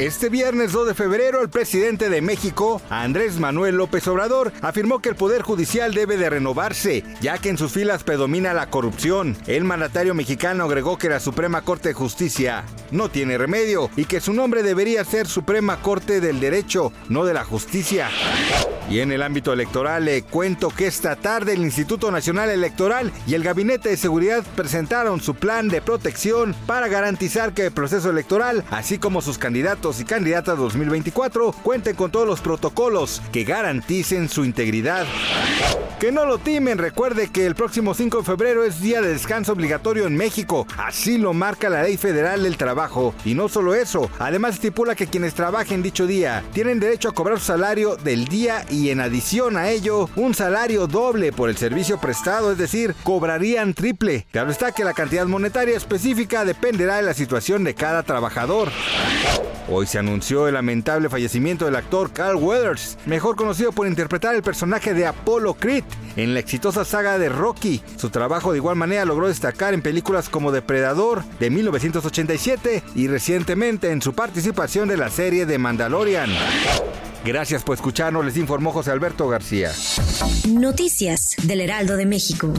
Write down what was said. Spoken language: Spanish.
Este viernes 2 de febrero, el presidente de México, Andrés Manuel López Obrador, afirmó que el Poder Judicial debe de renovarse, ya que en sus filas predomina la corrupción. El mandatario mexicano agregó que la Suprema Corte de Justicia no tiene remedio y que su nombre debería ser Suprema Corte del Derecho, no de la Justicia. Y en el ámbito electoral le cuento que esta tarde el Instituto Nacional Electoral y el Gabinete de Seguridad presentaron su plan de protección para garantizar que el proceso electoral, así como sus candidatos y candidatas 2024, cuenten con todos los protocolos que garanticen su integridad. Que no lo timen, recuerde que el próximo 5 de febrero es día de descanso obligatorio en México, así lo marca la Ley Federal del Trabajo. Y no solo eso, además estipula que quienes trabajen dicho día tienen derecho a cobrar su salario del día y en adición a ello un salario doble por el servicio prestado, es decir, cobrarían triple. Claro está que la cantidad monetaria específica dependerá de la situación de cada trabajador. Hoy se anunció el lamentable fallecimiento del actor Carl Weathers, mejor conocido por interpretar el personaje de Apollo Creed en la exitosa saga de Rocky. Su trabajo de igual manera logró destacar en películas como Depredador de 1987 y recientemente en su participación de la serie de Mandalorian. Gracias por escucharnos, les informó José Alberto García. Noticias del Heraldo de México.